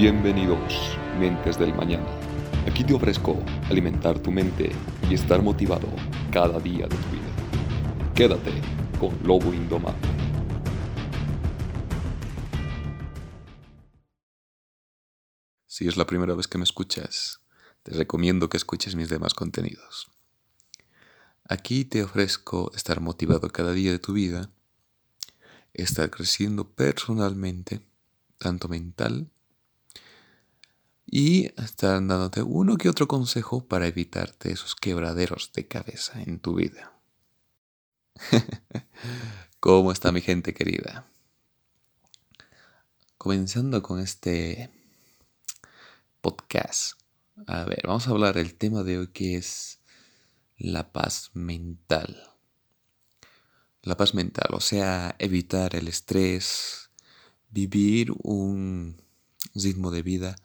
Bienvenidos, mentes del mañana. Aquí te ofrezco alimentar tu mente y estar motivado cada día de tu vida. Quédate con Lobo Indomable. Si es la primera vez que me escuchas, te recomiendo que escuches mis demás contenidos. Aquí te ofrezco estar motivado cada día de tu vida, estar creciendo personalmente, tanto mental y estar dándote uno que otro consejo para evitarte esos quebraderos de cabeza en tu vida. ¿Cómo está mi gente querida? Comenzando con este podcast. A ver, vamos a hablar del tema de hoy que es la paz mental. La paz mental, o sea, evitar el estrés, vivir un ritmo de vida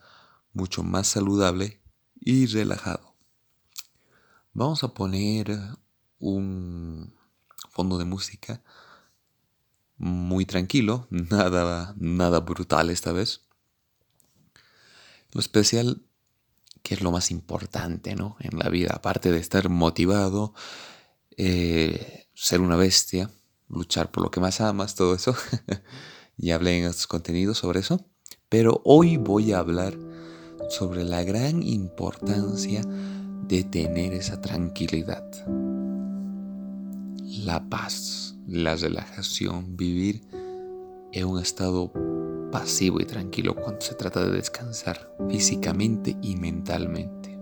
mucho más saludable y relajado. Vamos a poner un fondo de música muy tranquilo, nada, nada brutal esta vez. Lo especial, que es lo más importante ¿no? en la vida, aparte de estar motivado, eh, ser una bestia, luchar por lo que más amas, todo eso. ya hablé en estos contenidos sobre eso. Pero hoy voy a hablar sobre la gran importancia de tener esa tranquilidad, la paz, la relajación, vivir en un estado pasivo y tranquilo cuando se trata de descansar físicamente y mentalmente.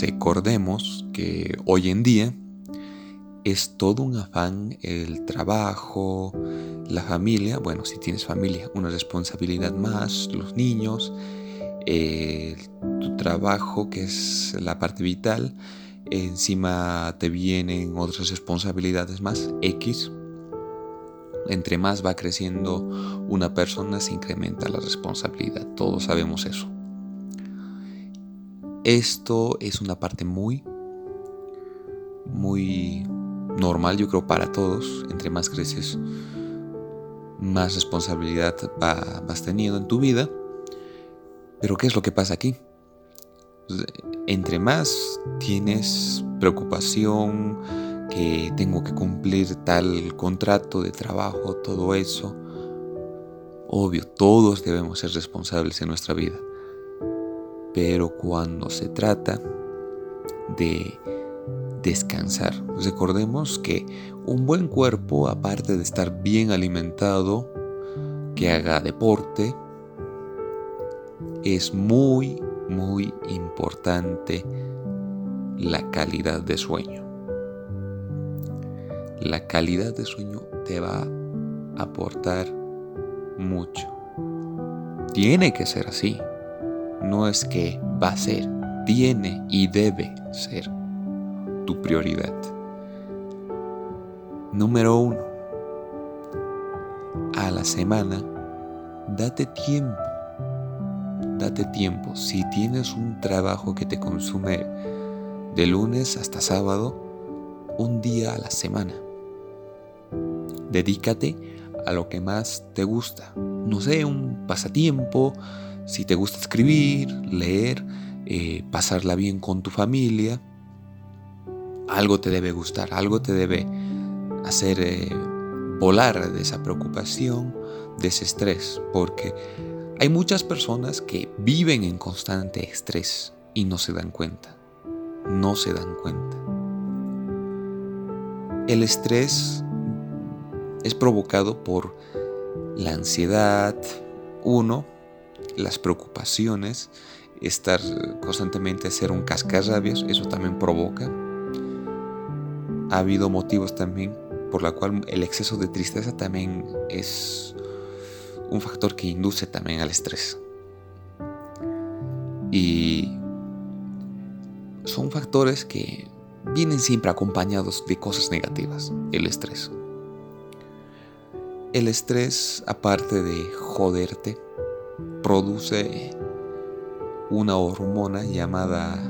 Recordemos que hoy en día es todo un afán el trabajo, la familia, bueno, si tienes familia, una responsabilidad más, los niños, eh, tu trabajo, que es la parte vital, encima te vienen otras responsabilidades más, X. Entre más va creciendo una persona, se incrementa la responsabilidad. Todos sabemos eso. Esto es una parte muy, muy normal, yo creo, para todos. Entre más creces, más responsabilidad vas teniendo en tu vida. Pero ¿qué es lo que pasa aquí? Entre más tienes preocupación, que tengo que cumplir tal contrato de trabajo, todo eso, obvio, todos debemos ser responsables en nuestra vida. Pero cuando se trata de descansar, recordemos que un buen cuerpo, aparte de estar bien alimentado, que haga deporte, es muy, muy importante la calidad de sueño. La calidad de sueño te va a aportar mucho. Tiene que ser así. No es que va a ser, tiene y debe ser tu prioridad. Número uno. A la semana, date tiempo date tiempo. Si tienes un trabajo que te consume de lunes hasta sábado, un día a la semana. Dedícate a lo que más te gusta. No sé, un pasatiempo, si te gusta escribir, leer, eh, pasarla bien con tu familia. Algo te debe gustar, algo te debe hacer eh, volar de esa preocupación, de ese estrés, porque hay muchas personas que viven en constante estrés y no se dan cuenta. No se dan cuenta. El estrés es provocado por la ansiedad, uno, las preocupaciones, estar constantemente hacer un cascarrabias, eso también provoca. Ha habido motivos también por la cual el exceso de tristeza también es un factor que induce también al estrés. Y son factores que vienen siempre acompañados de cosas negativas, el estrés. El estrés, aparte de joderte, produce una hormona llamada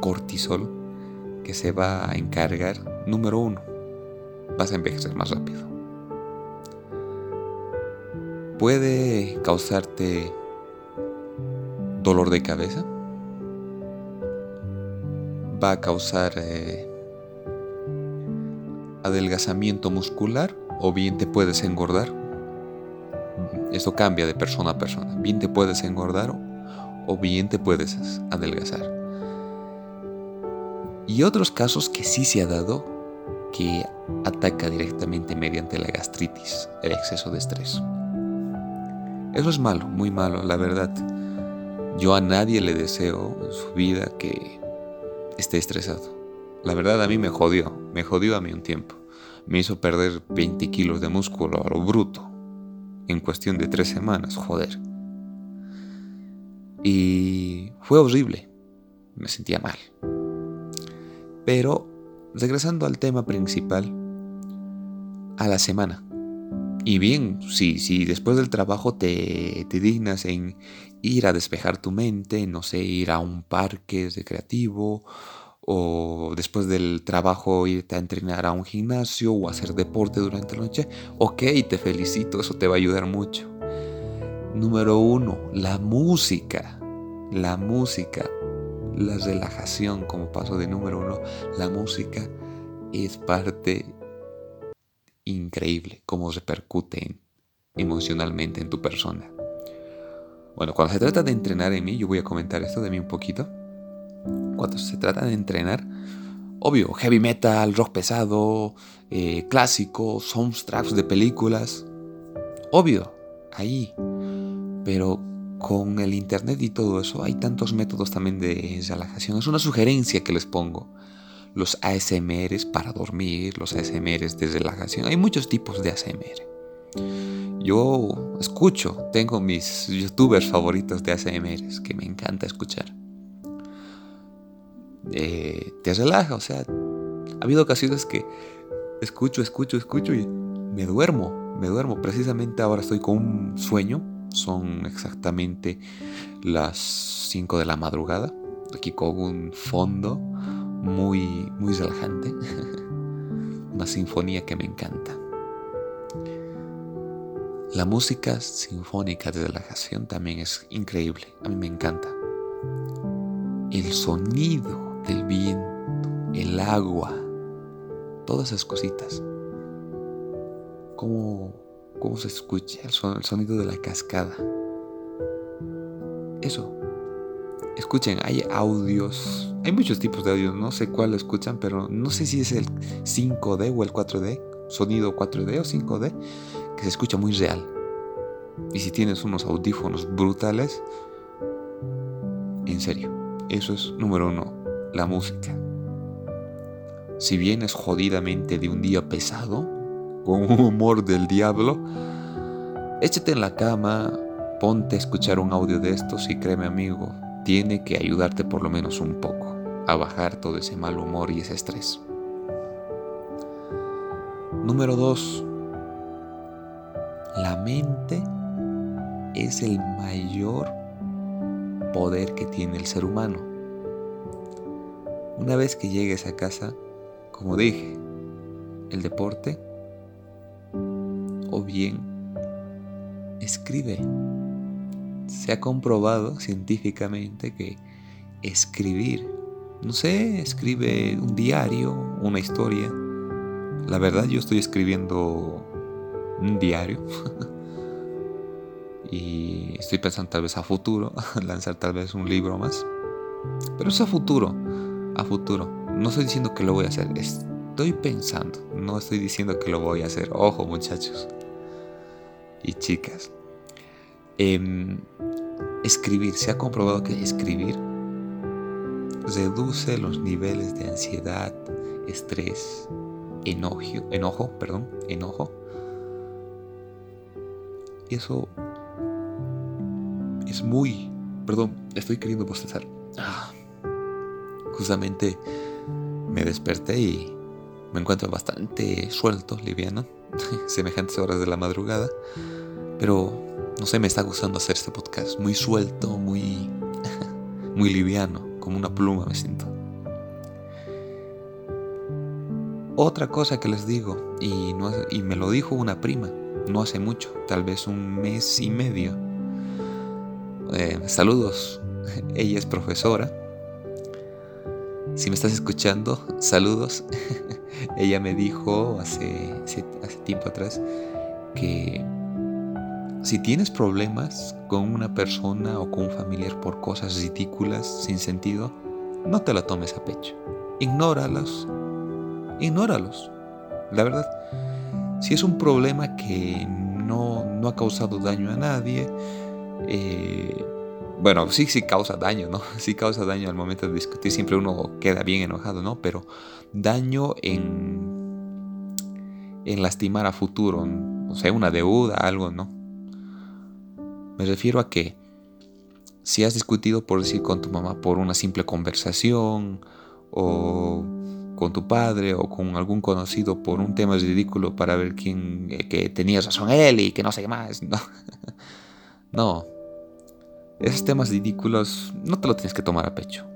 cortisol que se va a encargar, número uno, vas a envejecer más rápido puede causarte dolor de cabeza, va a causar eh, adelgazamiento muscular o bien te puedes engordar. Eso cambia de persona a persona. Bien te puedes engordar o bien te puedes adelgazar. Y otros casos que sí se ha dado que ataca directamente mediante la gastritis, el exceso de estrés. Eso es malo, muy malo, la verdad. Yo a nadie le deseo en su vida que esté estresado. La verdad a mí me jodió, me jodió a mí un tiempo. Me hizo perder 20 kilos de músculo a lo bruto en cuestión de tres semanas, joder. Y fue horrible, me sentía mal. Pero, regresando al tema principal, a la semana. Y bien, si, después del trabajo te, te dignas en ir a despejar tu mente, no sé, ir a un parque recreativo, o después del trabajo irte a entrenar a un gimnasio o hacer deporte durante la noche, ok, te felicito, eso te va a ayudar mucho. Número uno, la música. La música, la relajación como paso de número uno, la música es parte increíble, cómo repercute emocionalmente en tu persona. Bueno, cuando se trata de entrenar en mí, yo voy a comentar esto de mí un poquito. Cuando se trata de entrenar, obvio, heavy metal, rock pesado, eh, clásicos, soundtracks de películas, obvio, ahí. Pero con el internet y todo eso hay tantos métodos también de relajación. Es una sugerencia que les pongo. Los ASMRs para dormir, los ASMRs de relajación. Hay muchos tipos de ASMR. Yo escucho, tengo mis youtubers favoritos de ASMRs que me encanta escuchar. Eh, te relaja, o sea, ha habido ocasiones que escucho, escucho, escucho y me duermo, me duermo. Precisamente ahora estoy con un sueño, son exactamente las 5 de la madrugada, aquí con un fondo muy, muy relajante, una sinfonía que me encanta. La música sinfónica de relajación también es increíble, a mí me encanta. El sonido del viento, el agua, todas esas cositas. Cómo, cómo se escucha el, el sonido de la cascada. Eso. Escuchen, hay audios, hay muchos tipos de audios, no sé cuál escuchan, pero no sé si es el 5D o el 4D, sonido 4D o 5D, se escucha muy real. Y si tienes unos audífonos brutales, en serio, eso es número uno, la música. Si vienes jodidamente de un día pesado, con un humor del diablo, échate en la cama, ponte a escuchar un audio de estos y créeme amigo, tiene que ayudarte por lo menos un poco a bajar todo ese mal humor y ese estrés. Número 2. La mente es el mayor poder que tiene el ser humano. Una vez que llegues a casa, como dije, el deporte o bien escribe. Se ha comprobado científicamente que escribir, no sé, escribe un diario, una historia. La verdad yo estoy escribiendo un diario. y estoy pensando tal vez a futuro, lanzar tal vez un libro más. Pero es a futuro, a futuro. No estoy diciendo que lo voy a hacer, estoy pensando, no estoy diciendo que lo voy a hacer. Ojo muchachos y chicas. Em, escribir, se ha comprobado que escribir reduce los niveles de ansiedad, estrés, enojo, enojo, perdón, enojo y eso es muy... Perdón, estoy queriendo bostezar. Ah, justamente me desperté y me encuentro bastante suelto, liviano, semejantes horas de la madrugada. Pero, no sé, me está gustando hacer este podcast. Muy suelto, muy, muy liviano, como una pluma me siento. Otra cosa que les digo, y, no, y me lo dijo una prima, no hace mucho, tal vez un mes y medio. Eh, saludos, ella es profesora. Si me estás escuchando, saludos. ella me dijo hace, hace, tiempo atrás que si tienes problemas con una persona o con un familiar por cosas ridículas, sin sentido, no te la tomes a pecho. Ignóralos. Ignóralos. La verdad, si es un problema que no, no ha causado daño a nadie, eh, bueno, sí, sí causa daño, ¿no? Sí causa daño al momento de discutir. Siempre uno queda bien enojado, ¿no? Pero daño en, en lastimar a futuro, o sea, una deuda, algo, ¿no? Me refiero a que si has discutido, por decir, con tu mamá por una simple conversación, o con tu padre, o con algún conocido por un tema ridículo para ver quién, eh, que tenías razón él y que no sé qué más, no. esos temas ridículos no te lo tienes que tomar a pecho.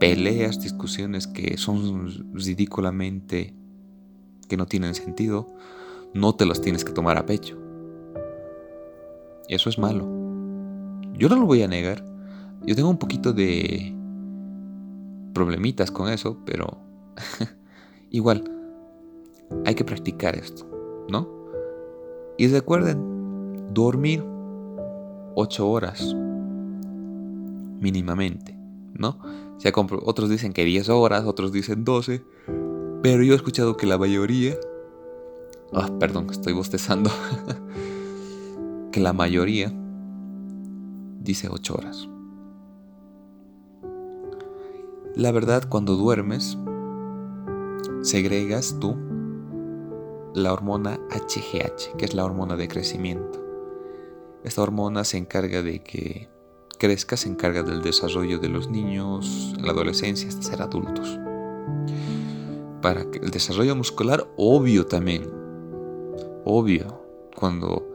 Peleas, discusiones que son ridículamente que no tienen sentido, no te los tienes que tomar a pecho. Eso es malo. Yo no lo voy a negar. Yo tengo un poquito de problemitas con eso, pero igual hay que practicar esto, ¿no? Y recuerden, dormir 8 horas mínimamente, ¿no? otros dicen que 10 horas, otros dicen 12, pero yo he escuchado que la mayoría, ah, perdón, estoy bostezando, que la mayoría dice 8 horas. La verdad, cuando duermes, segregas tú la hormona HGH, que es la hormona de crecimiento. Esta hormona se encarga de que crezca se encarga del desarrollo de los niños, la adolescencia, hasta ser adultos. Para el desarrollo muscular, obvio también. Obvio. Cuando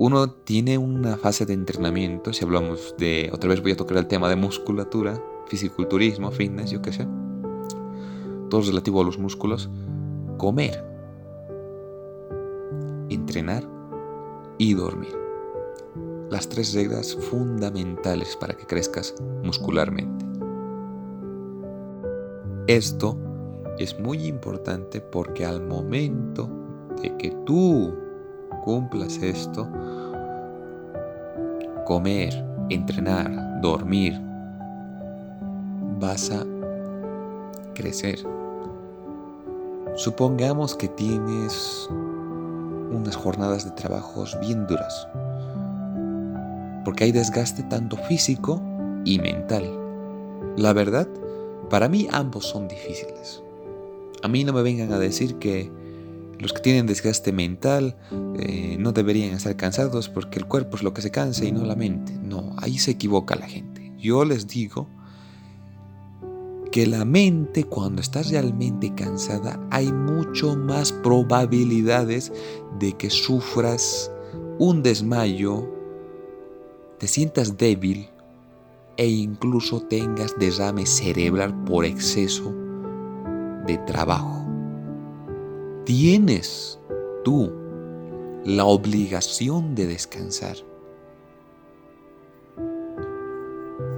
uno tiene una fase de entrenamiento, si hablamos de, otra vez voy a tocar el tema de musculatura, fisiculturismo, fitness, yo qué sé. Todo relativo a los músculos. Comer, entrenar y dormir las tres reglas fundamentales para que crezcas muscularmente. Esto es muy importante porque al momento de que tú cumplas esto, comer, entrenar, dormir, vas a crecer. Supongamos que tienes unas jornadas de trabajos bien duras, porque hay desgaste tanto físico y mental. La verdad, para mí ambos son difíciles. A mí no me vengan a decir que los que tienen desgaste mental eh, no deberían estar cansados porque el cuerpo es lo que se cansa y no la mente. No, ahí se equivoca la gente. Yo les digo que la mente cuando estás realmente cansada hay mucho más probabilidades de que sufras un desmayo te sientas débil e incluso tengas derrame cerebral por exceso de trabajo. Tienes tú la obligación de descansar.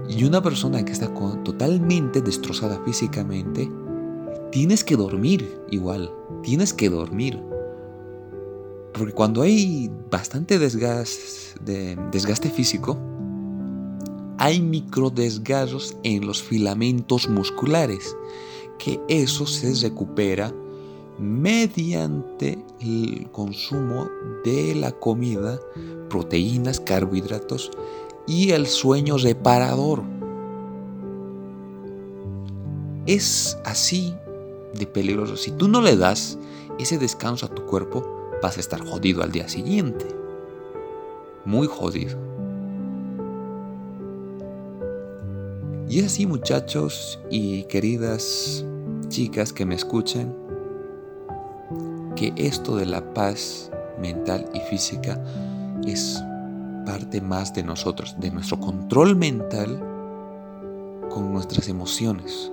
Y una persona que está totalmente destrozada físicamente, tienes que dormir igual, tienes que dormir. Porque cuando hay bastante desgaste, físico, hay microdesgarros en los filamentos musculares, que eso se recupera mediante el consumo de la comida, proteínas, carbohidratos y el sueño reparador. Es así de peligroso. Si tú no le das ese descanso a tu cuerpo, vas a estar jodido al día siguiente. Muy jodido. Y es así muchachos y queridas chicas que me escuchan, que esto de la paz mental y física es parte más de nosotros, de nuestro control mental con nuestras emociones.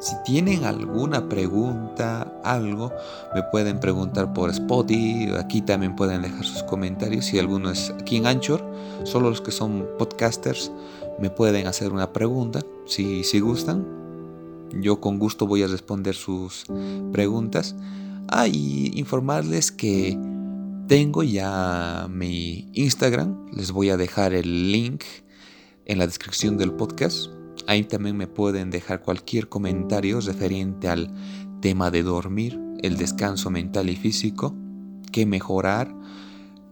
Si tienen alguna pregunta, algo, me pueden preguntar por Spotify. Aquí también pueden dejar sus comentarios. Si alguno es aquí en Anchor, solo los que son podcasters me pueden hacer una pregunta, si, si gustan. Yo con gusto voy a responder sus preguntas. Ah, y informarles que tengo ya mi Instagram. Les voy a dejar el link en la descripción del podcast Ahí también me pueden dejar cualquier comentario referente al tema de dormir, el descanso mental y físico, qué mejorar,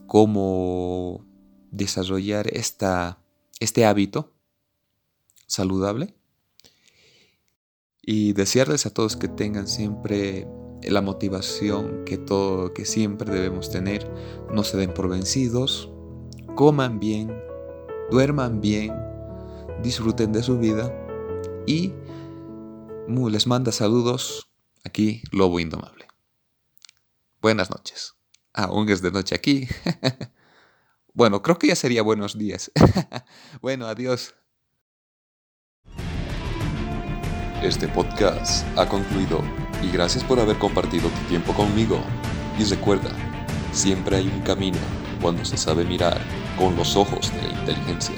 cómo desarrollar esta, este hábito saludable. Y desearles a todos que tengan siempre la motivación que todo que siempre debemos tener, no se den por vencidos, coman bien, duerman bien, disfruten de su vida y les manda saludos aquí Lobo Indomable. Buenas noches. Aún es de noche aquí. bueno, creo que ya sería buenos días. bueno, adiós. Este podcast ha concluido y gracias por haber compartido tu tiempo conmigo. Y recuerda, siempre hay un camino cuando se sabe mirar con los ojos de la inteligencia.